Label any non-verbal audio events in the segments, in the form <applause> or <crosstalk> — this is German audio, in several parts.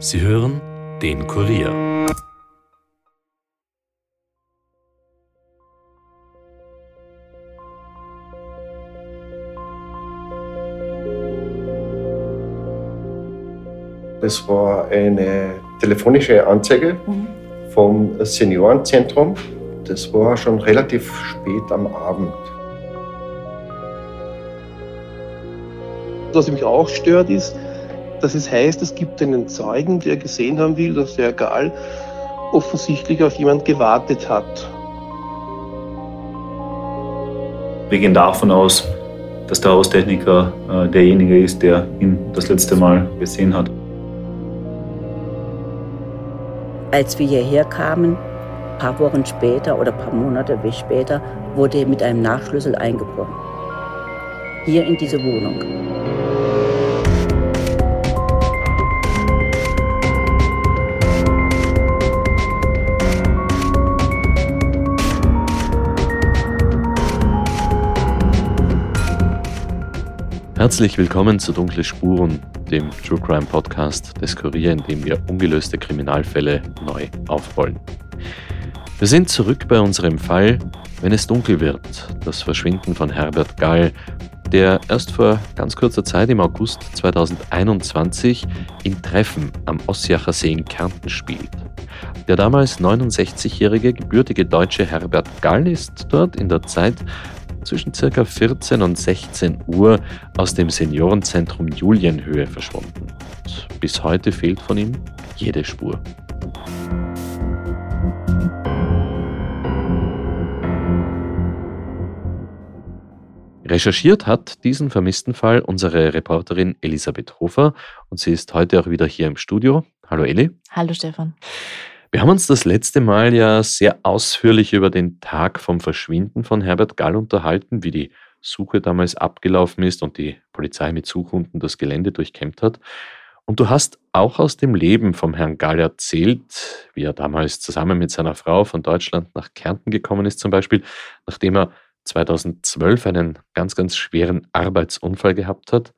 Sie hören den Kurier. Das war eine telefonische Anzeige mhm. vom Seniorenzentrum. Das war schon relativ spät am Abend. Was mich auch stört, ist, dass es heißt, es gibt einen Zeugen, der gesehen haben will, dass der Gal offensichtlich auf jemand gewartet hat. Wir gehen davon aus, dass der Haustechniker äh, derjenige ist, der ihn das letzte Mal gesehen hat. Als wir hierher kamen, ein paar Wochen später oder ein paar Monate wie später, wurde er mit einem Nachschlüssel eingebrochen. Hier in diese Wohnung. Herzlich willkommen zu Dunkle Spuren, dem True Crime Podcast des Kurier, in dem wir ungelöste Kriminalfälle neu aufrollen. Wir sind zurück bei unserem Fall, wenn es dunkel wird, das Verschwinden von Herbert Gall, der erst vor ganz kurzer Zeit im August 2021 in Treffen am Ossiacher See in Kärnten spielt. Der damals 69-jährige gebürtige deutsche Herbert Gall ist dort in der Zeit zwischen ca. 14 und 16 Uhr aus dem Seniorenzentrum Julienhöhe verschwunden. Und bis heute fehlt von ihm jede Spur. Recherchiert hat diesen vermissten Fall unsere Reporterin Elisabeth Hofer und sie ist heute auch wieder hier im Studio. Hallo Eli. Hallo Stefan. Wir haben uns das letzte Mal ja sehr ausführlich über den Tag vom Verschwinden von Herbert Gall unterhalten, wie die Suche damals abgelaufen ist und die Polizei mit Suchhunden das Gelände durchkämmt hat. Und du hast auch aus dem Leben vom Herrn Gall erzählt, wie er damals zusammen mit seiner Frau von Deutschland nach Kärnten gekommen ist, zum Beispiel, nachdem er 2012 einen ganz, ganz schweren Arbeitsunfall gehabt hat,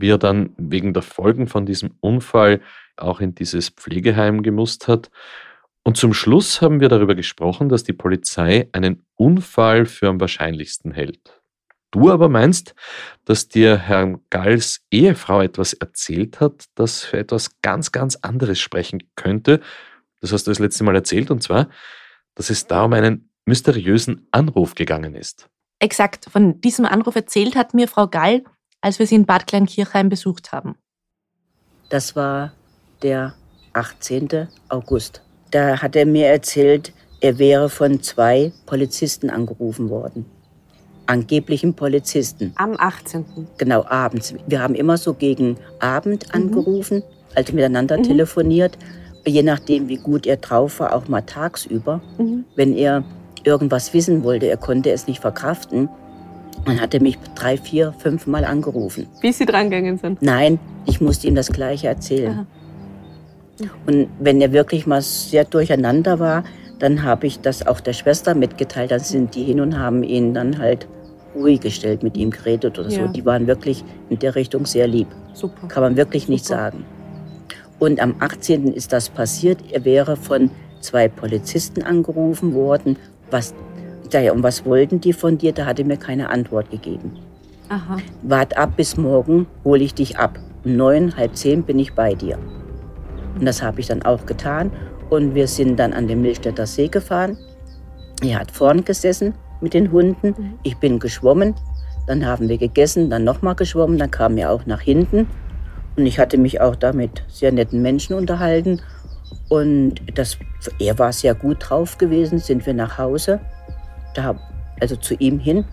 wie er dann wegen der Folgen von diesem Unfall auch in dieses Pflegeheim gemusst hat. Und zum Schluss haben wir darüber gesprochen, dass die Polizei einen Unfall für am wahrscheinlichsten hält. Du aber meinst, dass dir Herrn Galls Ehefrau etwas erzählt hat, das für etwas ganz, ganz anderes sprechen könnte. Das hast du das letzte Mal erzählt, und zwar, dass es da um einen mysteriösen Anruf gegangen ist. Exakt, von diesem Anruf erzählt hat mir Frau Gall, als wir sie in Bad Kleinkirchheim besucht haben. Das war der 18. August. Da hat er mir erzählt, er wäre von zwei Polizisten angerufen worden. Angeblichen Polizisten. Am 18. Genau, abends. Wir haben immer so gegen Abend mhm. angerufen, also miteinander mhm. telefoniert. Je nachdem, wie gut er drauf war, auch mal tagsüber. Mhm. Wenn er irgendwas wissen wollte, er konnte es nicht verkraften, dann hat er mich drei, vier, fünf Mal angerufen. Wie Sie drangegangen sind? Nein, ich musste ihm das Gleiche erzählen. Aha. Und wenn er wirklich mal sehr durcheinander war, dann habe ich das auch der Schwester mitgeteilt. Dann sind die hin und haben ihn dann halt ruhig gestellt, mit ihm geredet oder ja. so. Die waren wirklich in der Richtung sehr lieb. Super. Kann man wirklich nicht Super. sagen. Und am 18. ist das passiert. Er wäre von zwei Polizisten angerufen worden. Was, ja, und was wollten die von dir? Da hat er mir keine Antwort gegeben. Aha. Wart ab bis morgen, hole ich dich ab. Um neun, halb zehn bin ich bei dir. Und das habe ich dann auch getan. Und wir sind dann an den Milchstädter See gefahren. Er hat vorn gesessen mit den Hunden. Mhm. Ich bin geschwommen. Dann haben wir gegessen, dann nochmal geschwommen. Dann kam er auch nach hinten. Und ich hatte mich auch da mit sehr netten Menschen unterhalten. Und das, er war sehr gut drauf gewesen. Sind wir nach Hause, da, also zu ihm hin.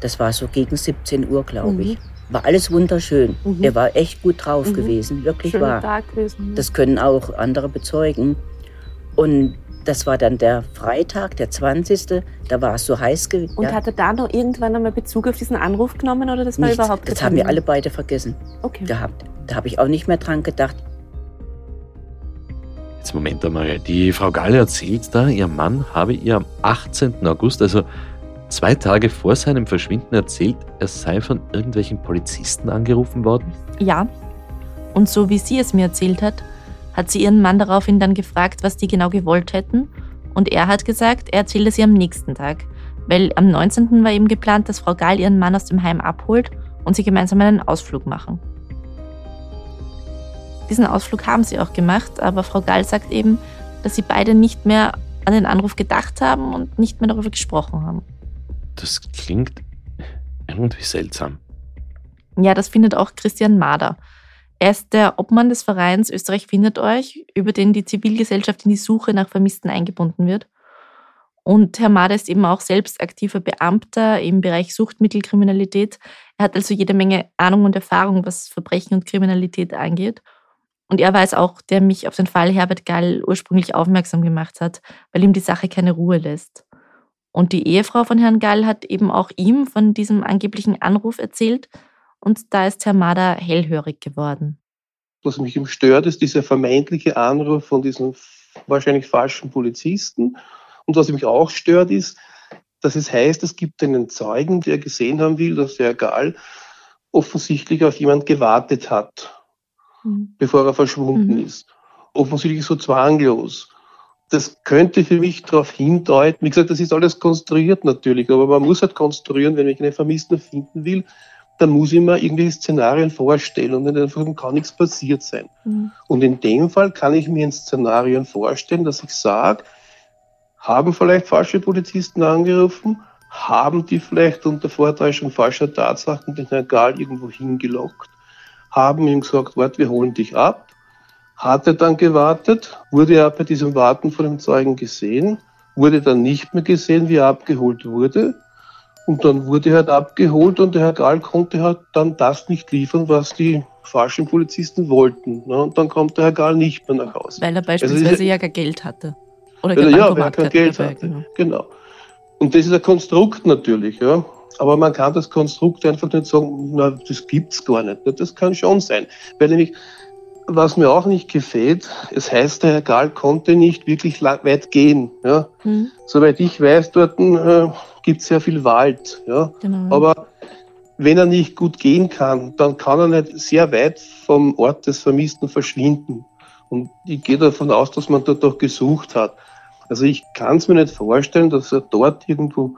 Das war so gegen 17 Uhr, glaube mhm. ich. War alles wunderschön. Mhm. Er war echt gut drauf mhm. gewesen, wirklich Schöner wahr. Tag gewesen. Das können auch andere bezeugen. Und das war dann der Freitag, der 20. Da war es so heiß gewesen. Und ja. hat er da noch irgendwann einmal Bezug auf diesen Anruf genommen oder das war Nichts. überhaupt Das haben wir alle beide vergessen okay. gehabt. Da habe ich auch nicht mehr dran gedacht. Jetzt Moment einmal. Die Frau Galle erzählt da, ihr Mann habe ihr am 18. August, also zwei Tage vor seinem Verschwinden erzählt, er sei von irgendwelchen Polizisten angerufen worden? Ja. Und so wie sie es mir erzählt hat, hat sie ihren Mann daraufhin dann gefragt, was die genau gewollt hätten. Und er hat gesagt, er erzähle sie am nächsten Tag. Weil am 19. war eben geplant, dass Frau Gall ihren Mann aus dem Heim abholt und sie gemeinsam einen Ausflug machen. Diesen Ausflug haben sie auch gemacht, aber Frau Gall sagt eben, dass sie beide nicht mehr an den Anruf gedacht haben und nicht mehr darüber gesprochen haben. Das klingt irgendwie seltsam. Ja, das findet auch Christian Mader. Er ist der Obmann des Vereins Österreich findet euch, über den die Zivilgesellschaft in die Suche nach Vermissten eingebunden wird. Und Herr Mader ist eben auch selbst aktiver Beamter im Bereich Suchtmittelkriminalität. Er hat also jede Menge Ahnung und Erfahrung, was Verbrechen und Kriminalität angeht. Und er war es auch, der mich auf den Fall Herbert Gall ursprünglich aufmerksam gemacht hat, weil ihm die Sache keine Ruhe lässt. Und die Ehefrau von Herrn Gall hat eben auch ihm von diesem angeblichen Anruf erzählt und da ist Herr Mader hellhörig geworden. Was mich ihm stört, ist dieser vermeintliche Anruf von diesem wahrscheinlich falschen Polizisten. Und was mich auch stört, ist, dass es heißt, es gibt einen Zeugen, der gesehen haben will, dass der Gal offensichtlich auf jemand gewartet hat, mhm. bevor er verschwunden mhm. ist. Offensichtlich so zwanglos. Das könnte für mich darauf hindeuten, wie gesagt, das ist alles konstruiert natürlich, aber man muss halt konstruieren, wenn ich einen Vermissten finden will, dann muss ich mir irgendwelche Szenarien vorstellen und einfach kann nichts passiert sein. Mhm. Und in dem Fall kann ich mir ein Szenarien vorstellen, dass ich sage, haben vielleicht falsche Polizisten angerufen, haben die vielleicht unter Vortäuschung falscher Tatsachen den Herrn Gahl irgendwo hingelockt, haben ihm gesagt, warte, wir holen dich ab, hat er dann gewartet, wurde er bei diesem Warten von dem Zeugen gesehen, wurde dann nicht mehr gesehen, wie er abgeholt wurde, und dann wurde er halt abgeholt und der Herr Gahl konnte halt dann das nicht liefern, was die falschen Polizisten wollten. Ne? Und dann kommt der Herr Gahl nicht mehr nach Hause. Weil er beispielsweise also ja kein Geld hatte. Oder weil er, ja, weil er kein Geld hatte. Genau. genau. Und das ist ein Konstrukt natürlich, ja. Aber man kann das Konstrukt einfach nicht sagen, na, das gibt's gar nicht. Das kann schon sein. Weil nämlich, was mir auch nicht gefällt, es heißt, der Herr Gahl konnte nicht wirklich weit gehen. Ja. Mhm. Soweit ich weiß, dort äh, gibt es sehr viel Wald. Ja. Genau. Aber wenn er nicht gut gehen kann, dann kann er nicht sehr weit vom Ort des Vermissten verschwinden. Und ich gehe davon aus, dass man dort auch gesucht hat. Also ich kann es mir nicht vorstellen, dass er dort irgendwo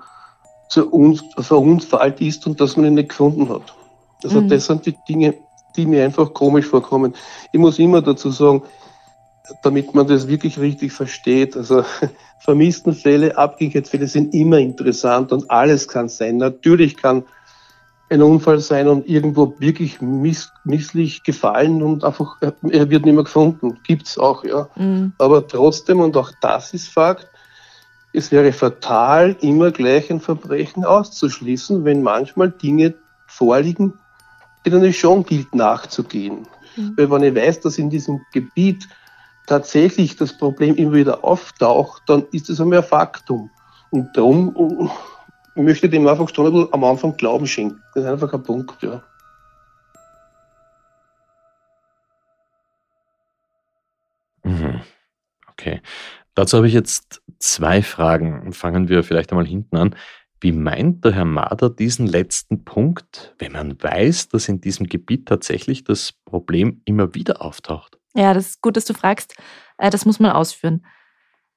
zu uns, verunfallt ist und dass man ihn nicht gefunden hat. Also mhm. das sind die Dinge, die mir einfach komisch vorkommen. Ich muss immer dazu sagen, damit man das wirklich richtig versteht. Also <laughs> Vermisstenfälle, Abgänglichkeitsfälle sind immer interessant und alles kann sein. Natürlich kann ein Unfall sein und irgendwo wirklich miss, misslich gefallen und einfach, er wird nicht mehr gefunden. Gibt's auch, ja. Mhm. Aber trotzdem, und auch das ist Fakt, es wäre fatal, immer gleich ein Verbrechen auszuschließen, wenn manchmal Dinge vorliegen, denen es schon gilt nachzugehen. Mhm. Weil wenn ich weiß, dass in diesem Gebiet tatsächlich das Problem immer wieder auftaucht, dann ist es einmal ein Faktum. Und darum äh, möchte ich dem einfach schon am Anfang Glauben schenken. Das ist einfach ein Punkt, ja. Mhm. Okay. Dazu habe ich jetzt zwei Fragen. Fangen wir vielleicht einmal hinten an. Wie meint der Herr Mader diesen letzten Punkt, wenn man weiß, dass in diesem Gebiet tatsächlich das Problem immer wieder auftaucht? Ja, das ist gut, dass du fragst. Äh, das muss man ausführen.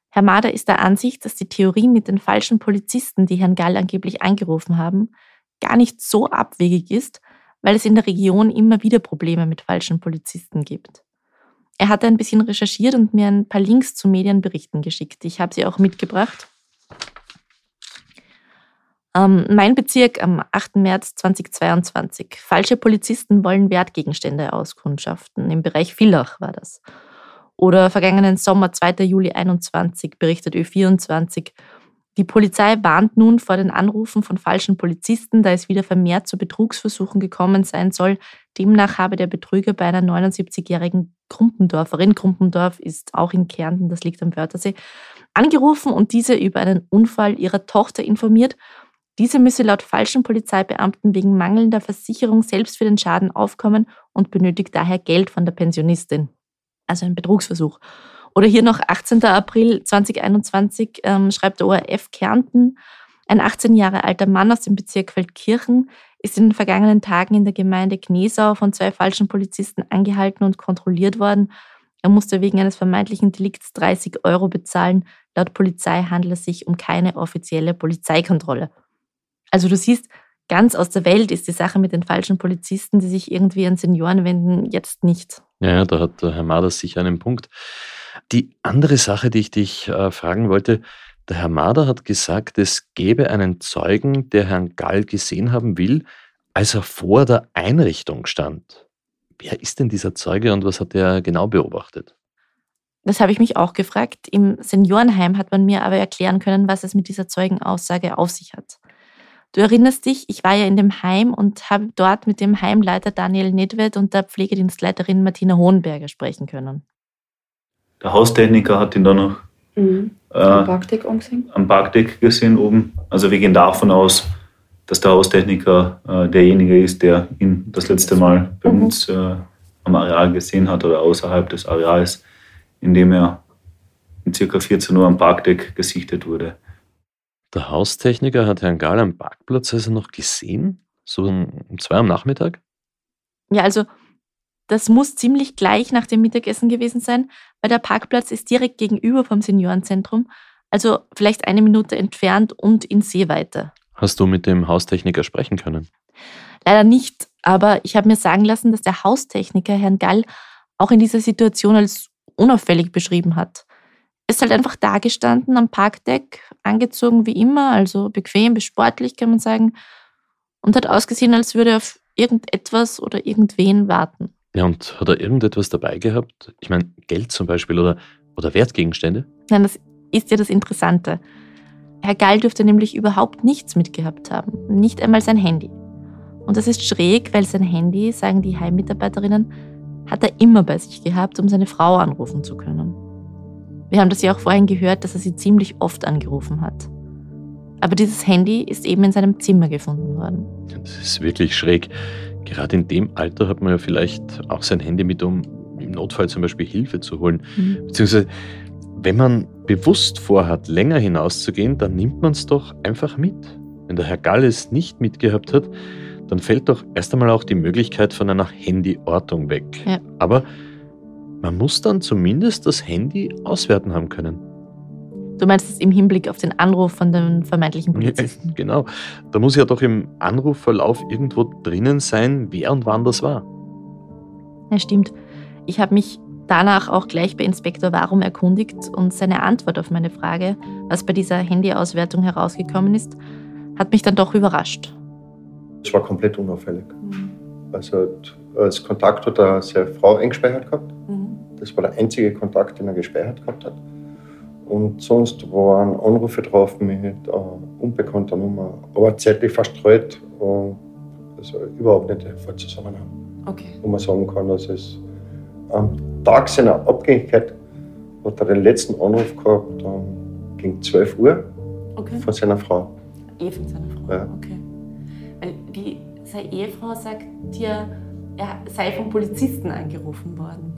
Herr Mader ist der Ansicht, dass die Theorie mit den falschen Polizisten, die Herrn Gall angeblich angerufen haben, gar nicht so abwegig ist, weil es in der Region immer wieder Probleme mit falschen Polizisten gibt. Er hat ein bisschen recherchiert und mir ein paar Links zu Medienberichten geschickt. Ich habe sie auch mitgebracht. Ähm, mein Bezirk am 8. März 2022. Falsche Polizisten wollen Wertgegenstände auskundschaften. Im Bereich Villach war das. Oder vergangenen Sommer, 2. Juli 21, berichtet Ö24. Die Polizei warnt nun vor den Anrufen von falschen Polizisten, da es wieder vermehrt zu Betrugsversuchen gekommen sein soll. Demnach habe der Betrüger bei einer 79-jährigen Krumpendorferin, Krumpendorf ist auch in Kärnten, das liegt am Wörthersee, angerufen und diese über einen Unfall ihrer Tochter informiert diese müsse laut falschen Polizeibeamten wegen mangelnder Versicherung selbst für den Schaden aufkommen und benötigt daher Geld von der Pensionistin. Also ein Betrugsversuch. Oder hier noch 18. April 2021 ähm, schreibt der ORF Kärnten, ein 18 Jahre alter Mann aus dem Bezirk Feldkirchen ist in den vergangenen Tagen in der Gemeinde Gnesau von zwei falschen Polizisten angehalten und kontrolliert worden. Er musste wegen eines vermeintlichen Delikts 30 Euro bezahlen. Laut Polizei handelt es sich um keine offizielle Polizeikontrolle. Also du siehst, ganz aus der Welt ist die Sache mit den falschen Polizisten, die sich irgendwie an Senioren wenden, jetzt nicht. Ja, da hat der Herr Maders sicher einen Punkt. Die andere Sache, die ich dich äh, fragen wollte, der Herr Mader hat gesagt, es gäbe einen Zeugen, der Herrn Gall gesehen haben will, als er vor der Einrichtung stand. Wer ist denn dieser Zeuge und was hat er genau beobachtet? Das habe ich mich auch gefragt. Im Seniorenheim hat man mir aber erklären können, was es mit dieser Zeugenaussage auf sich hat. Du erinnerst dich, ich war ja in dem Heim und habe dort mit dem Heimleiter Daniel Nedved und der Pflegedienstleiterin Martina Hohenberger sprechen können. Der Haustechniker hat ihn dann noch mhm. äh, am Parkdeck angesehen. Am Parkdeck gesehen oben. Also wir gehen davon aus, dass der Haustechniker äh, derjenige ist, der ihn das letzte Mal bei mhm. uns äh, am Areal gesehen hat oder außerhalb des Areals, in dem er um ca. 14 Uhr am Parkdeck gesichtet wurde. Der Haustechniker hat Herrn Gahl am Parkplatz also noch gesehen? So um zwei am Nachmittag? Ja, also das muss ziemlich gleich nach dem Mittagessen gewesen sein, weil der Parkplatz ist direkt gegenüber vom Seniorenzentrum, also vielleicht eine Minute entfernt und in Sehweite. Hast du mit dem Haustechniker sprechen können? Leider nicht, aber ich habe mir sagen lassen, dass der Haustechniker Herrn Gall auch in dieser Situation als unauffällig beschrieben hat. Er ist halt einfach dagestanden am Parkdeck, angezogen wie immer, also bequem bis sportlich, kann man sagen, und hat ausgesehen, als würde er auf irgendetwas oder irgendwen warten. Ja, und hat er irgendetwas dabei gehabt? Ich meine, Geld zum Beispiel oder, oder Wertgegenstände? Nein, das ist ja das Interessante. Herr Gall dürfte nämlich überhaupt nichts mitgehabt haben, nicht einmal sein Handy. Und das ist schräg, weil sein Handy, sagen die Heimmitarbeiterinnen, hat er immer bei sich gehabt, um seine Frau anrufen zu können. Wir haben das ja auch vorhin gehört, dass er sie ziemlich oft angerufen hat. Aber dieses Handy ist eben in seinem Zimmer gefunden worden. Das ist wirklich schräg. Gerade in dem Alter hat man ja vielleicht auch sein Handy mit, um im Notfall zum Beispiel Hilfe zu holen. Mhm. Beziehungsweise, wenn man bewusst vorhat, länger hinauszugehen, dann nimmt man es doch einfach mit. Wenn der Herr Gall es nicht mitgehabt hat, dann fällt doch erst einmal auch die Möglichkeit von einer Handyortung weg. Ja. Aber man muss dann zumindest das Handy auswerten haben können. Du meinst es im Hinblick auf den Anruf von den vermeintlichen Polizisten? Ja, genau. Da muss ja doch im Anrufverlauf irgendwo drinnen sein, wer und wann das war. Ja, stimmt. Ich habe mich danach auch gleich bei Inspektor Warum erkundigt und seine Antwort auf meine Frage, was bei dieser Handyauswertung herausgekommen ist, hat mich dann doch überrascht. Es war komplett unauffällig. Mhm. Also als Kontakt hat er seine Frau eingespeichert gehabt. Mhm. Das war der einzige Kontakt, den er gespeichert gehabt hat. Und sonst waren Anrufe drauf mit äh, unbekannter Nummer, aber zeitlich verstreut und also überhaupt nicht der Zusammenhang. Okay. Wo man sagen kann, dass es am Tag seiner Abgängigkeit hat er den letzten Anruf gehabt, um, gegen 12 Uhr okay. von seiner Frau. Eh von seiner Frau, ja. okay. Weil die, seine Ehefrau sagt dir, er sei vom Polizisten angerufen worden.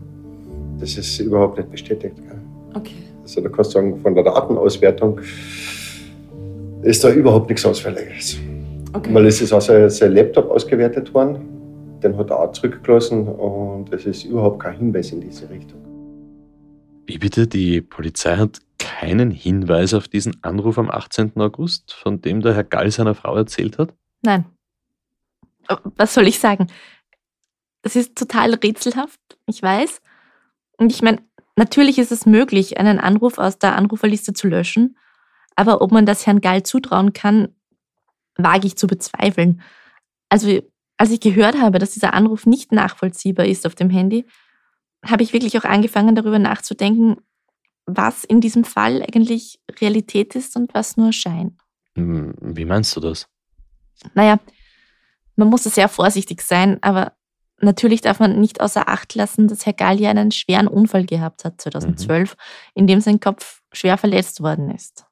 Das ist überhaupt nicht bestätigt. Gell? Okay. Also da kannst du sagen, von der Datenauswertung ist da überhaupt nichts Ausfälliges. Okay. Weil es ist auch sein, sein Laptop ausgewertet worden, den hat er auch zurückgelassen und es ist überhaupt kein Hinweis in diese Richtung. Wie bitte? Die Polizei hat keinen Hinweis auf diesen Anruf am 18. August, von dem der Herr Gall seiner Frau erzählt hat? Nein. Was soll ich sagen? Das ist total rätselhaft, ich weiß. Und ich meine, natürlich ist es möglich, einen Anruf aus der Anruferliste zu löschen. Aber ob man das Herrn Gall zutrauen kann, wage ich zu bezweifeln. Also, als ich gehört habe, dass dieser Anruf nicht nachvollziehbar ist auf dem Handy, habe ich wirklich auch angefangen, darüber nachzudenken, was in diesem Fall eigentlich Realität ist und was nur Schein. Hm, wie meinst du das? Naja, man muss sehr vorsichtig sein, aber Natürlich darf man nicht außer Acht lassen, dass Herr Gallia einen schweren Unfall gehabt hat 2012, mhm. in dem sein Kopf schwer verletzt worden ist.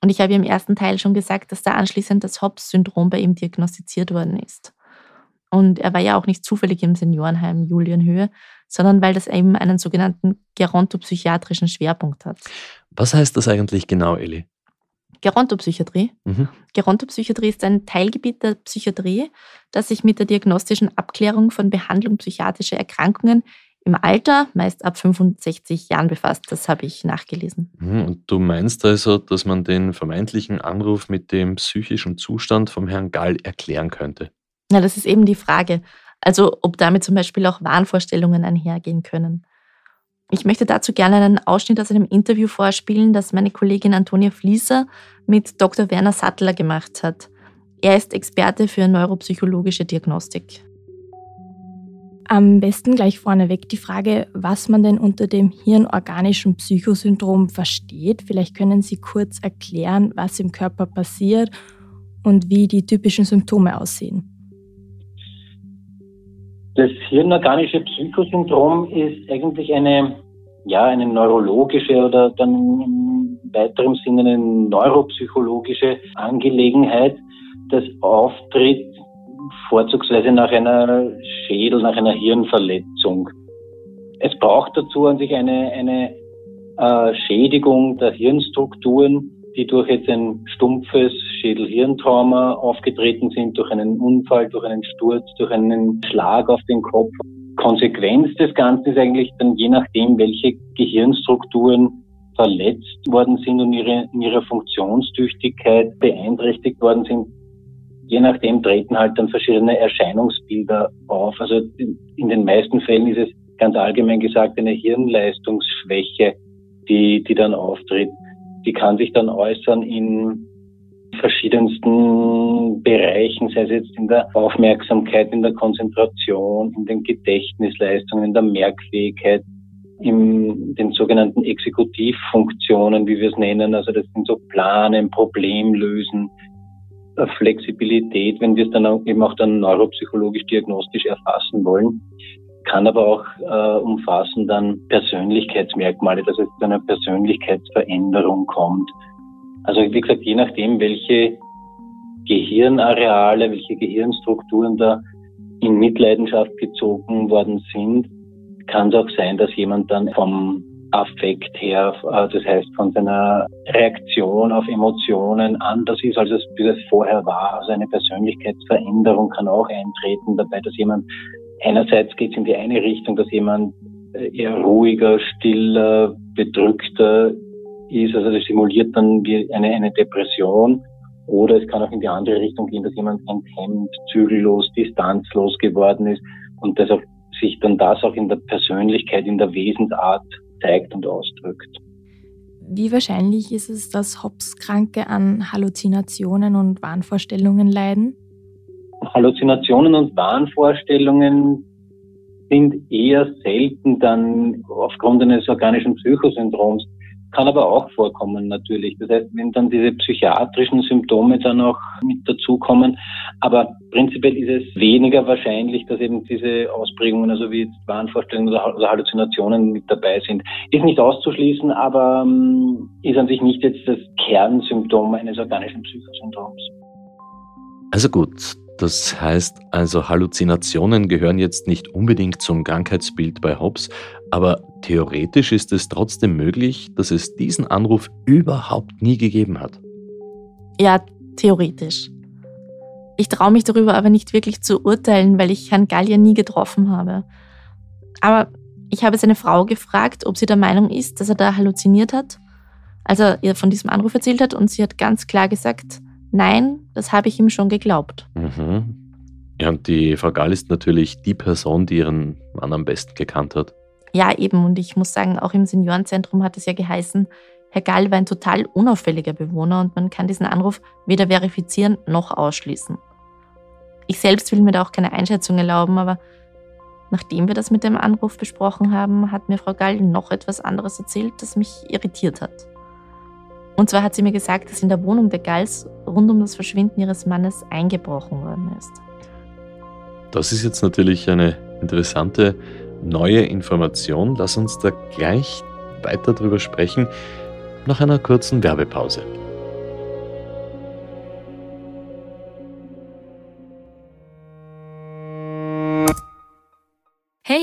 Und ich habe im ersten Teil schon gesagt, dass da anschließend das Hobbs-Syndrom bei ihm diagnostiziert worden ist. Und er war ja auch nicht zufällig im Seniorenheim Julienhöhe, sondern weil das eben einen sogenannten gerontopsychiatrischen Schwerpunkt hat. Was heißt das eigentlich genau, Eli? Gerontopsychiatrie. Mhm. Gerontopsychiatrie ist ein Teilgebiet der Psychiatrie, das sich mit der diagnostischen Abklärung von Behandlung psychiatrischer Erkrankungen im Alter meist ab 65 Jahren befasst. Das habe ich nachgelesen. Hm, und du meinst also, dass man den vermeintlichen Anruf mit dem psychischen Zustand vom Herrn Gall erklären könnte? Na, das ist eben die Frage. Also ob damit zum Beispiel auch Wahnvorstellungen einhergehen können. Ich möchte dazu gerne einen Ausschnitt aus einem Interview vorspielen, das meine Kollegin Antonia Flieser mit Dr. Werner Sattler gemacht hat. Er ist Experte für neuropsychologische Diagnostik. Am besten gleich vorneweg die Frage, was man denn unter dem hirnorganischen Psychosyndrom versteht. Vielleicht können Sie kurz erklären, was im Körper passiert und wie die typischen Symptome aussehen. Das hirnorganische Psychosyndrom ist eigentlich eine, ja, eine neurologische oder dann im weiteren Sinne eine neuropsychologische Angelegenheit, das auftritt vorzugsweise nach einer Schädel, nach einer Hirnverletzung. Es braucht dazu an sich eine, eine äh, Schädigung der Hirnstrukturen, die durch jetzt ein stumpfes Schädel-Hirntrauma aufgetreten sind, durch einen Unfall, durch einen Sturz, durch einen Schlag auf den Kopf. Konsequenz des Ganzen ist eigentlich dann je nachdem, welche Gehirnstrukturen verletzt worden sind und ihre, in ihrer Funktionstüchtigkeit beeinträchtigt worden sind, je nachdem treten halt dann verschiedene Erscheinungsbilder auf. Also in den meisten Fällen ist es ganz allgemein gesagt eine Hirnleistungsschwäche, die, die dann auftritt die kann sich dann äußern in verschiedensten Bereichen, sei es jetzt in der Aufmerksamkeit, in der Konzentration, in den Gedächtnisleistungen, in der Merkfähigkeit, in den sogenannten Exekutivfunktionen, wie wir es nennen. Also das sind so Planen, Problemlösen, Flexibilität, wenn wir es dann eben auch dann neuropsychologisch diagnostisch erfassen wollen kann aber auch äh, umfassen dann Persönlichkeitsmerkmale, dass es zu einer Persönlichkeitsveränderung kommt. Also wie gesagt, je nachdem, welche Gehirnareale, welche Gehirnstrukturen da in Mitleidenschaft gezogen worden sind, kann es auch sein, dass jemand dann vom Affekt her, äh, das heißt von seiner Reaktion auf Emotionen anders ist, als es, wie es vorher war. Also eine Persönlichkeitsveränderung kann auch eintreten dabei, dass jemand Einerseits geht es in die eine Richtung, dass jemand äh, eher ruhiger, stiller, bedrückter ist. Also das simuliert dann eine, eine Depression. Oder es kann auch in die andere Richtung gehen, dass jemand enthemmt, zügellos, distanzlos geworden ist und dass auch, sich dann das auch in der Persönlichkeit, in der Wesensart zeigt und ausdrückt. Wie wahrscheinlich ist es, dass Hobbs-Kranke an Halluzinationen und Wahnvorstellungen leiden? Halluzinationen und Wahnvorstellungen sind eher selten dann aufgrund eines organischen Psychosyndroms, kann aber auch vorkommen natürlich. Das heißt, wenn dann diese psychiatrischen Symptome dann auch mit dazukommen, aber prinzipiell ist es weniger wahrscheinlich, dass eben diese Ausprägungen, also wie jetzt Wahnvorstellungen oder Halluzinationen mit dabei sind. Ist nicht auszuschließen, aber ähm, ist an sich nicht jetzt das Kernsymptom eines organischen Psychosyndroms. Also gut, das heißt also, Halluzinationen gehören jetzt nicht unbedingt zum Krankheitsbild bei Hobbes, aber theoretisch ist es trotzdem möglich, dass es diesen Anruf überhaupt nie gegeben hat. Ja, theoretisch. Ich traue mich darüber aber nicht wirklich zu urteilen, weil ich Herrn Gallier nie getroffen habe. Aber ich habe seine Frau gefragt, ob sie der Meinung ist, dass er da halluziniert hat, als er ihr von diesem Anruf erzählt hat, und sie hat ganz klar gesagt, Nein, das habe ich ihm schon geglaubt. Mhm. Ja, und die Frau Gall ist natürlich die Person, die ihren Mann am besten gekannt hat. Ja, eben. Und ich muss sagen, auch im Seniorenzentrum hat es ja geheißen, Herr Gall war ein total unauffälliger Bewohner und man kann diesen Anruf weder verifizieren noch ausschließen. Ich selbst will mir da auch keine Einschätzung erlauben, aber nachdem wir das mit dem Anruf besprochen haben, hat mir Frau Gall noch etwas anderes erzählt, das mich irritiert hat. Und zwar hat sie mir gesagt, dass in der Wohnung der Galls rund um das Verschwinden ihres Mannes eingebrochen worden ist. Das ist jetzt natürlich eine interessante neue Information. Lass uns da gleich weiter drüber sprechen, nach einer kurzen Werbepause.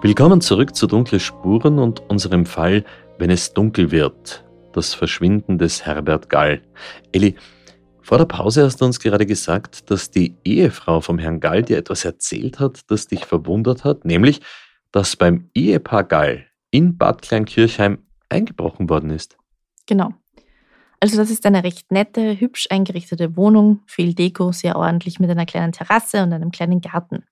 Willkommen zurück zu Dunkle Spuren und unserem Fall, wenn es dunkel wird. Das Verschwinden des Herbert Gall. Elli, vor der Pause hast du uns gerade gesagt, dass die Ehefrau vom Herrn Gall dir etwas erzählt hat, das dich verwundert hat, nämlich, dass beim Ehepaar Gall in Bad Kleinkirchheim eingebrochen worden ist. Genau. Also das ist eine recht nette, hübsch eingerichtete Wohnung, viel Deko, sehr ordentlich mit einer kleinen Terrasse und einem kleinen Garten.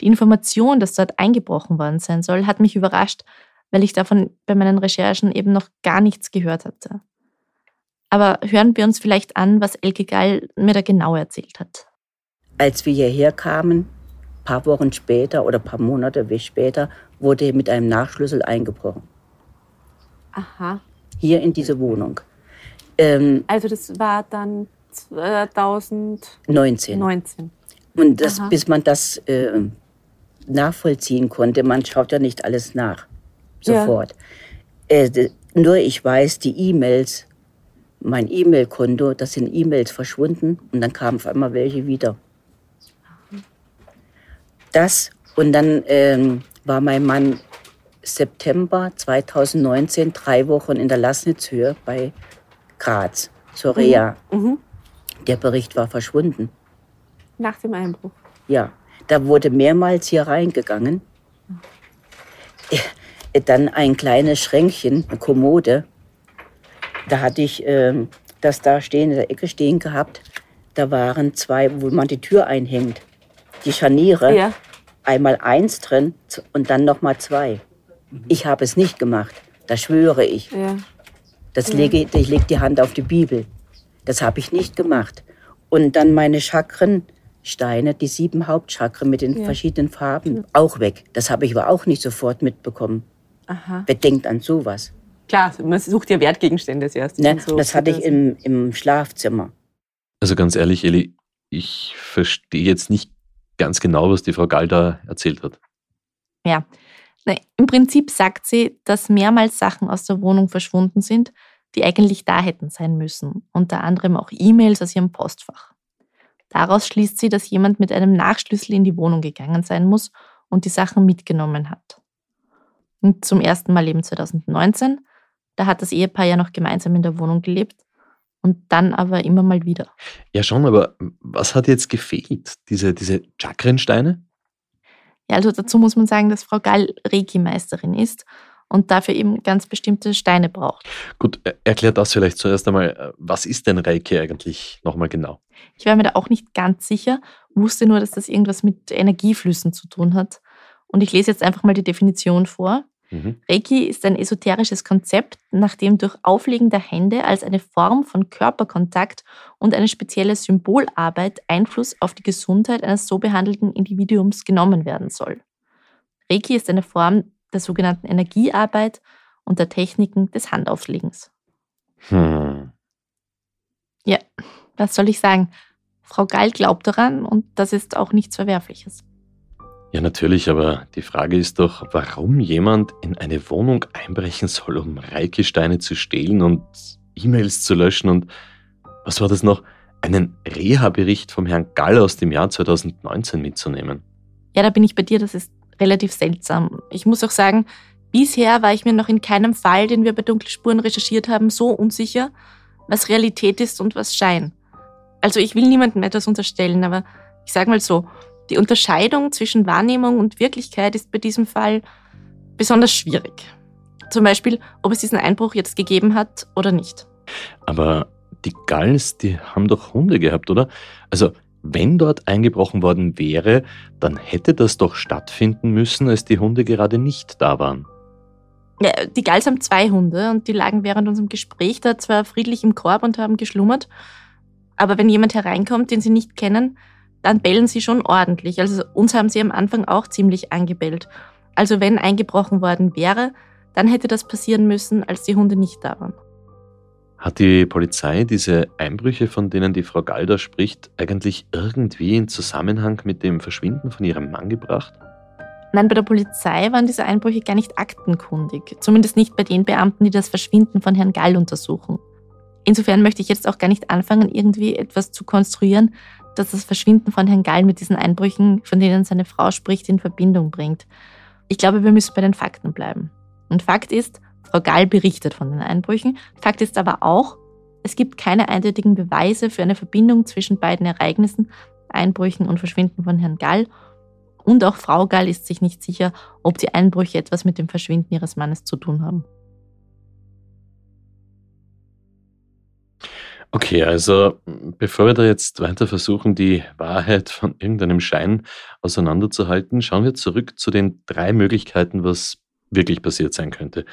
Die Information, dass dort eingebrochen worden sein soll, hat mich überrascht, weil ich davon bei meinen Recherchen eben noch gar nichts gehört hatte. Aber hören wir uns vielleicht an, was Elke Gall mir da genau erzählt hat. Als wir hierher kamen, ein paar Wochen später oder ein paar Monate wie später, wurde mit einem Nachschlüssel eingebrochen. Aha. Hier in diese Wohnung. Ähm, also das war dann 2019. 19. Und das, bis man das äh, nachvollziehen konnte. Man schaut ja nicht alles nach, sofort. Ja. Äh, nur ich weiß, die E-Mails, mein E-Mail-Konto, das sind E-Mails verschwunden und dann kamen auf einmal welche wieder. Das und dann ähm, war mein Mann September 2019 drei Wochen in der Lassnitzhöhe bei Graz zur Reha. Mhm. Mhm. Der Bericht war verschwunden. Nach dem Einbruch? Ja. Da wurde mehrmals hier reingegangen. Äh, dann ein kleines Schränkchen, eine Kommode. Da hatte ich äh, das da stehen, in der Ecke stehen gehabt. Da waren zwei, wo man die Tür einhängt. Die Scharniere. Ja. Einmal eins drin und dann noch mal zwei. Ich habe es nicht gemacht. Das schwöre ich. Ja. Das lege, ich lege die Hand auf die Bibel. Das habe ich nicht gemacht. Und dann meine Chakren, Steine, die sieben Hauptchakren mit den ja. verschiedenen Farben, auch weg. Das habe ich aber auch nicht sofort mitbekommen. Aha. Wer denkt an sowas? Klar, man sucht ja Wertgegenstände zuerst. Ne, so das hatte ich im, im Schlafzimmer. Also ganz ehrlich, Eli, ich verstehe jetzt nicht ganz genau, was die Frau Galda erzählt hat. Ja, im Prinzip sagt sie, dass mehrmals Sachen aus der Wohnung verschwunden sind, die eigentlich da hätten sein müssen. Unter anderem auch E-Mails aus ihrem Postfach. Daraus schließt sie, dass jemand mit einem Nachschlüssel in die Wohnung gegangen sein muss und die Sachen mitgenommen hat. Und zum ersten Mal eben 2019, da hat das Ehepaar ja noch gemeinsam in der Wohnung gelebt und dann aber immer mal wieder. Ja, schon, aber was hat jetzt gefehlt? Diese, diese Chakrensteine? Ja, also dazu muss man sagen, dass Frau Gall Reiki-Meisterin ist und dafür eben ganz bestimmte Steine braucht. Gut, erklär das vielleicht zuerst einmal. Äh, was ist denn Reiki eigentlich nochmal genau? Ich war mir da auch nicht ganz sicher, wusste nur, dass das irgendwas mit Energieflüssen zu tun hat. Und ich lese jetzt einfach mal die Definition vor. Mhm. Reiki ist ein esoterisches Konzept, nach dem durch Auflegen der Hände als eine Form von Körperkontakt und eine spezielle Symbolarbeit Einfluss auf die Gesundheit eines so behandelten Individuums genommen werden soll. Reiki ist eine Form der sogenannten Energiearbeit und der Techniken des Handauflegens. Hm. Ja, was soll ich sagen? Frau Gall glaubt daran und das ist auch nichts Verwerfliches. Ja, natürlich, aber die Frage ist doch, warum jemand in eine Wohnung einbrechen soll, um Reikesteine zu stehlen und E-Mails zu löschen und was war das noch? Einen Reha-Bericht vom Herrn Gall aus dem Jahr 2019 mitzunehmen. Ja, da bin ich bei dir, das ist relativ seltsam. Ich muss auch sagen, bisher war ich mir noch in keinem Fall, den wir bei Dunkle Spuren recherchiert haben, so unsicher, was Realität ist und was Schein. Also ich will niemandem etwas unterstellen, aber ich sage mal so, die Unterscheidung zwischen Wahrnehmung und Wirklichkeit ist bei diesem Fall besonders schwierig. Zum Beispiel, ob es diesen Einbruch jetzt gegeben hat oder nicht. Aber die Galls, die haben doch Hunde gehabt, oder? Also wenn dort eingebrochen worden wäre, dann hätte das doch stattfinden müssen, als die Hunde gerade nicht da waren. Ja, die Gals haben zwei Hunde und die lagen während unserem Gespräch da zwar friedlich im Korb und haben geschlummert, aber wenn jemand hereinkommt, den sie nicht kennen, dann bellen sie schon ordentlich. Also uns haben sie am Anfang auch ziemlich angebellt. Also wenn eingebrochen worden wäre, dann hätte das passieren müssen, als die Hunde nicht da waren. Hat die Polizei diese Einbrüche, von denen die Frau Galder spricht, eigentlich irgendwie in Zusammenhang mit dem Verschwinden von ihrem Mann gebracht? Nein, bei der Polizei waren diese Einbrüche gar nicht aktenkundig. Zumindest nicht bei den Beamten, die das Verschwinden von Herrn Gall untersuchen. Insofern möchte ich jetzt auch gar nicht anfangen, irgendwie etwas zu konstruieren, das das Verschwinden von Herrn Gall mit diesen Einbrüchen, von denen seine Frau spricht, in Verbindung bringt. Ich glaube, wir müssen bei den Fakten bleiben. Und Fakt ist, Frau Gall berichtet von den Einbrüchen. Fakt ist aber auch, es gibt keine eindeutigen Beweise für eine Verbindung zwischen beiden Ereignissen, Einbrüchen und Verschwinden von Herrn Gall. Und auch Frau Gall ist sich nicht sicher, ob die Einbrüche etwas mit dem Verschwinden ihres Mannes zu tun haben. Okay, also bevor wir da jetzt weiter versuchen, die Wahrheit von irgendeinem Schein auseinanderzuhalten, schauen wir zurück zu den drei Möglichkeiten, was wirklich passiert sein könnte.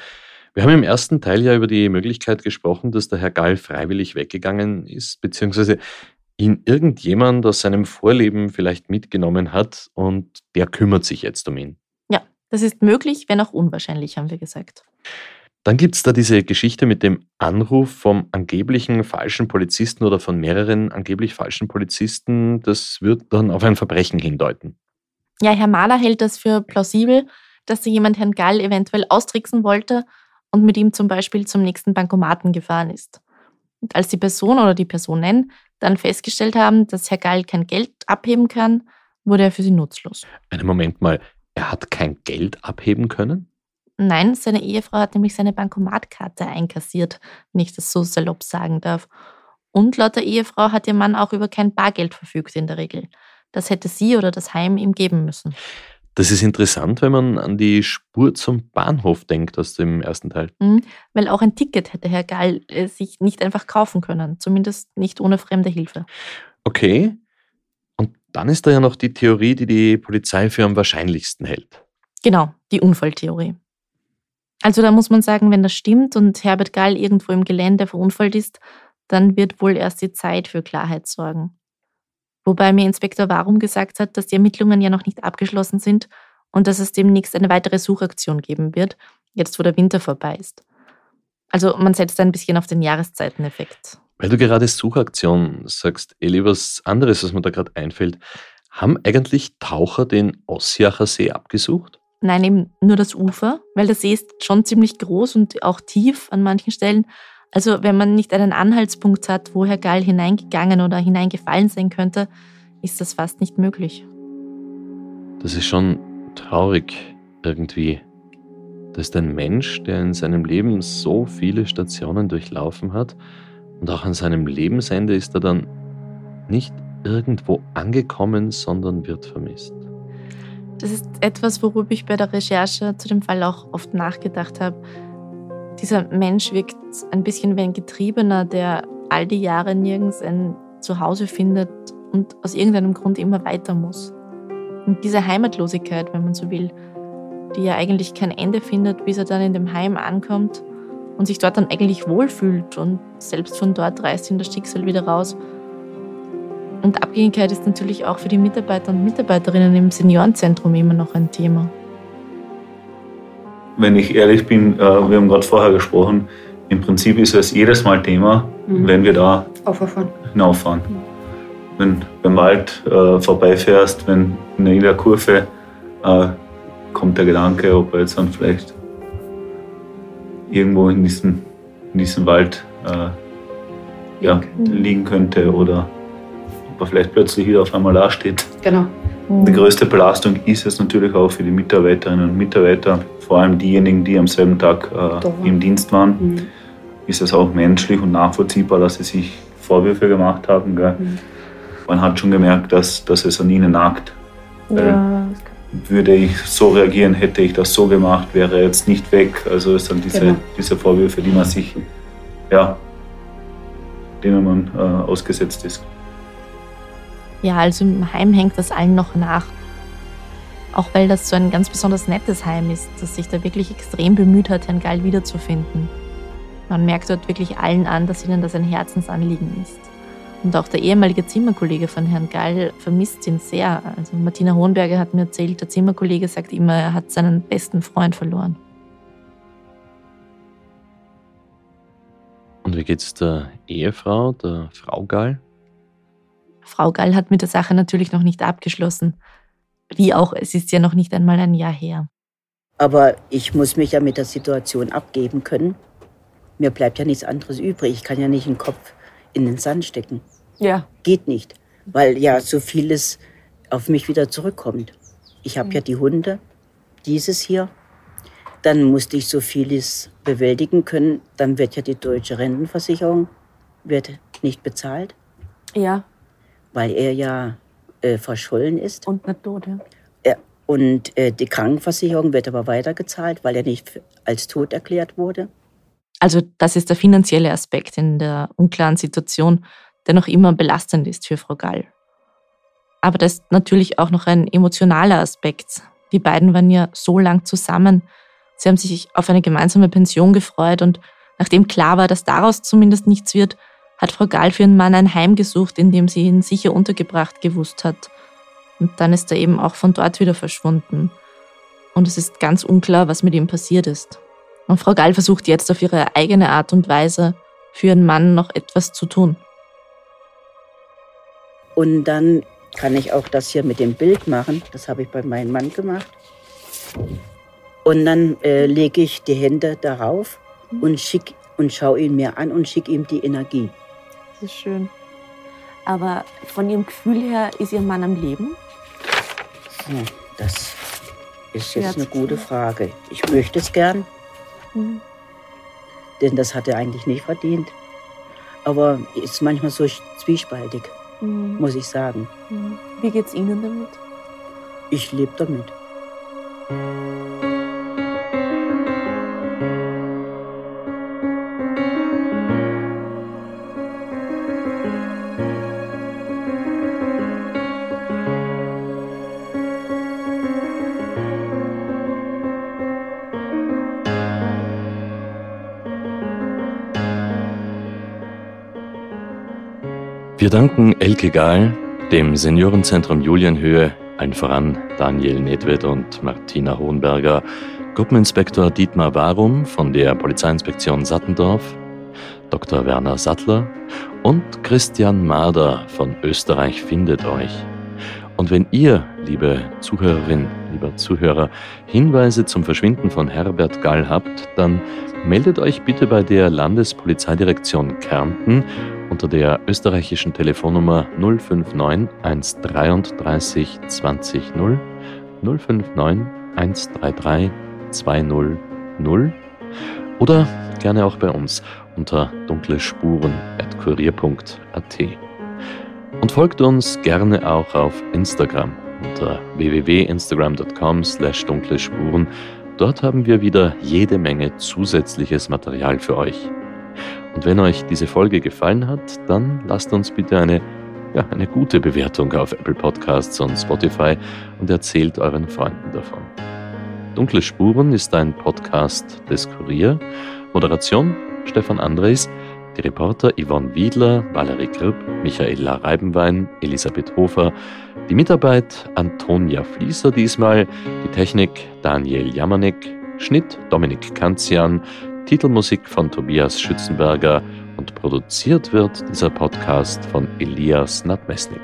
Wir haben im ersten Teil ja über die Möglichkeit gesprochen, dass der Herr Gall freiwillig weggegangen ist, beziehungsweise ihn irgendjemand aus seinem Vorleben vielleicht mitgenommen hat und der kümmert sich jetzt um ihn. Ja, das ist möglich, wenn auch unwahrscheinlich, haben wir gesagt. Dann gibt es da diese Geschichte mit dem Anruf vom angeblichen falschen Polizisten oder von mehreren angeblich falschen Polizisten. Das wird dann auf ein Verbrechen hindeuten. Ja, Herr Mahler hält das für plausibel, dass da jemand Herrn Gall eventuell austricksen wollte und mit ihm zum Beispiel zum nächsten Bankomaten gefahren ist. Und als die Person oder die Personen dann festgestellt haben, dass Herr Gall kein Geld abheben kann, wurde er für sie nutzlos. Einen Moment mal, er hat kein Geld abheben können? Nein, seine Ehefrau hat nämlich seine Bankomatkarte einkassiert, wenn ich das so salopp sagen darf. Und laut der Ehefrau hat ihr Mann auch über kein Bargeld verfügt in der Regel. Das hätte sie oder das Heim ihm geben müssen. Das ist interessant, wenn man an die Spur zum Bahnhof denkt aus dem ersten Teil. Mhm, weil auch ein Ticket hätte Herr Gall äh, sich nicht einfach kaufen können, zumindest nicht ohne fremde Hilfe. Okay. Und dann ist da ja noch die Theorie, die die Polizei für am wahrscheinlichsten hält. Genau, die Unfalltheorie. Also da muss man sagen, wenn das stimmt und Herbert Gall irgendwo im Gelände verunfallt ist, dann wird wohl erst die Zeit für Klarheit sorgen. Wobei mir Inspektor Warum gesagt hat, dass die Ermittlungen ja noch nicht abgeschlossen sind und dass es demnächst eine weitere Suchaktion geben wird, jetzt wo der Winter vorbei ist. Also man setzt ein bisschen auf den Jahreszeiteneffekt. Weil du gerade Suchaktion sagst, Eli, was anderes, was mir da gerade einfällt. Haben eigentlich Taucher den Ossiacher See abgesucht? Nein, eben nur das Ufer, weil der See ist schon ziemlich groß und auch tief an manchen Stellen. Also wenn man nicht einen Anhaltspunkt hat, wo Herr Gall hineingegangen oder hineingefallen sein könnte, ist das fast nicht möglich. Das ist schon traurig irgendwie. Da ist ein Mensch, der in seinem Leben so viele Stationen durchlaufen hat und auch an seinem Lebensende ist er dann nicht irgendwo angekommen, sondern wird vermisst. Das ist etwas, worüber ich bei der Recherche zu dem Fall auch oft nachgedacht habe. Dieser Mensch wirkt ein bisschen wie ein Getriebener, der all die Jahre nirgends ein Zuhause findet und aus irgendeinem Grund immer weiter muss. Und diese Heimatlosigkeit, wenn man so will, die ja eigentlich kein Ende findet, bis er dann in dem Heim ankommt und sich dort dann eigentlich wohlfühlt und selbst von dort reißt ihn das Schicksal wieder raus und Abhängigkeit ist natürlich auch für die Mitarbeiter und Mitarbeiterinnen im Seniorenzentrum immer noch ein Thema. Wenn ich ehrlich bin, äh, wir haben gerade vorher gesprochen, im Prinzip ist es jedes Mal Thema, mhm. wenn wir da Auffahren. hinauffahren. Mhm. Wenn du beim Wald äh, vorbeifährst, wenn in jeder Kurve äh, kommt der Gedanke, ob er jetzt dann vielleicht irgendwo in diesem, in diesem Wald äh, ja, liegen könnte oder ob er vielleicht plötzlich wieder auf einmal dasteht. Genau. Die größte Belastung ist es natürlich auch für die Mitarbeiterinnen und Mitarbeiter, vor allem diejenigen, die am selben Tag äh, im Dienst waren. Mhm. Ist es auch menschlich und nachvollziehbar, dass sie sich Vorwürfe gemacht haben. Mhm. Man hat schon gemerkt, dass, dass es an ihnen nagt. Ja. Würde ich so reagieren, hätte ich das so gemacht, wäre jetzt nicht weg. Also es sind diese, genau. diese Vorwürfe, die man sich, ja, denen man äh, ausgesetzt ist. Ja, also im Heim hängt das allen noch nach. Auch weil das so ein ganz besonders nettes Heim ist, das sich da wirklich extrem bemüht hat, Herrn Gall wiederzufinden. Man merkt dort wirklich allen an, dass ihnen das ein Herzensanliegen ist. Und auch der ehemalige Zimmerkollege von Herrn Gall vermisst ihn sehr. Also Martina Hohenberger hat mir erzählt, der Zimmerkollege sagt immer, er hat seinen besten Freund verloren. Und wie geht's der Ehefrau, der Frau Gall? Frau Gall hat mit der Sache natürlich noch nicht abgeschlossen. Wie auch, es ist ja noch nicht einmal ein Jahr her. Aber ich muss mich ja mit der Situation abgeben können. Mir bleibt ja nichts anderes übrig. Ich kann ja nicht den Kopf in den Sand stecken. Ja. Geht nicht, weil ja so vieles auf mich wieder zurückkommt. Ich habe ja die Hunde, dieses hier. Dann musste ich so vieles bewältigen können. Dann wird ja die deutsche Rentenversicherung wird nicht bezahlt. Ja. Weil er ja äh, verschollen ist. Und nicht tot, ja. ja. Und äh, die Krankenversicherung wird aber weitergezahlt, weil er nicht als tot erklärt wurde. Also das ist der finanzielle Aspekt in der unklaren Situation, der noch immer belastend ist für Frau Gall. Aber da ist natürlich auch noch ein emotionaler Aspekt. Die beiden waren ja so lang zusammen. Sie haben sich auf eine gemeinsame Pension gefreut und nachdem klar war, dass daraus zumindest nichts wird, hat Frau Gall für ihren Mann ein Heim gesucht, in dem sie ihn sicher untergebracht gewusst hat. Und dann ist er eben auch von dort wieder verschwunden. Und es ist ganz unklar, was mit ihm passiert ist. Und Frau Gall versucht jetzt auf ihre eigene Art und Weise für ihren Mann noch etwas zu tun. Und dann kann ich auch das hier mit dem Bild machen. Das habe ich bei meinem Mann gemacht. Und dann äh, lege ich die Hände darauf und schick und schaue ihn mir an und schicke ihm die Energie. Das ist schön. Aber von Ihrem Gefühl her ist Ihr Mann am Leben? Hm, das ist jetzt eine gute Frage. Ich möchte es gern. Mhm. Denn das hat er eigentlich nicht verdient. Aber ist manchmal so zwiespaltig, mhm. muss ich sagen. Mhm. Wie geht's Ihnen damit? Ich lebe damit. Wir danken Elke Gahl, dem Seniorenzentrum Julienhöhe, allen voran Daniel Nedved und Martina Hohenberger, Gruppeninspektor Dietmar Warum von der Polizeiinspektion Sattendorf, Dr. Werner Sattler und Christian Mader von Österreich findet euch. Und wenn ihr, liebe Zuhörerin, lieber Zuhörer, Hinweise zum Verschwinden von Herbert Gall habt, dann meldet euch bitte bei der Landespolizeidirektion Kärnten unter der österreichischen Telefonnummer 059 133 20 0 059 133 20 0 oder gerne auch bei uns unter dunklespuren.kurier.at. Und folgt uns gerne auch auf Instagram unter www.instagram.com slash dunkle Spuren. Dort haben wir wieder jede Menge zusätzliches Material für euch. Und wenn euch diese Folge gefallen hat, dann lasst uns bitte eine, ja, eine gute Bewertung auf Apple Podcasts und Spotify und erzählt euren Freunden davon. Dunkle Spuren ist ein Podcast des Kurier. Moderation Stefan Andres. Die Reporter Yvonne Wiedler, Valerie Kripp, Michaela Reibenwein, Elisabeth Hofer, die Mitarbeit Antonia Fließer diesmal, die Technik Daniel Jamanek, Schnitt Dominik Kanzian, Titelmusik von Tobias Schützenberger und produziert wird dieser Podcast von Elias Nadmesnik.